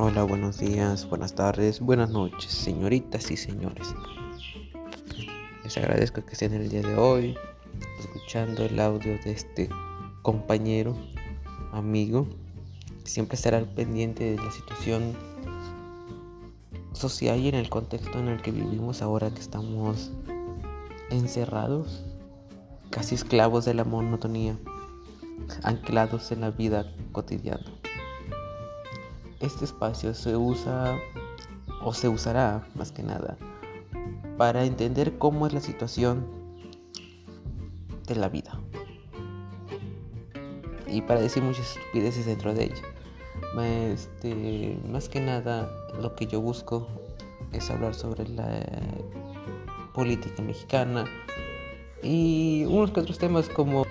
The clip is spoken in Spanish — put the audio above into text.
Hola, buenos días, buenas tardes, buenas noches, señoritas y señores. Les agradezco que estén el día de hoy escuchando el audio de este compañero, amigo, siempre estará al pendiente de la situación social y en el contexto en el que vivimos ahora que estamos encerrados, casi esclavos de la monotonía, anclados en la vida cotidiana. Este espacio se usa o se usará más que nada para entender cómo es la situación de la vida y para decir muchas estupideces dentro de ella. Este, más que nada lo que yo busco es hablar sobre la política mexicana y unos que otros temas como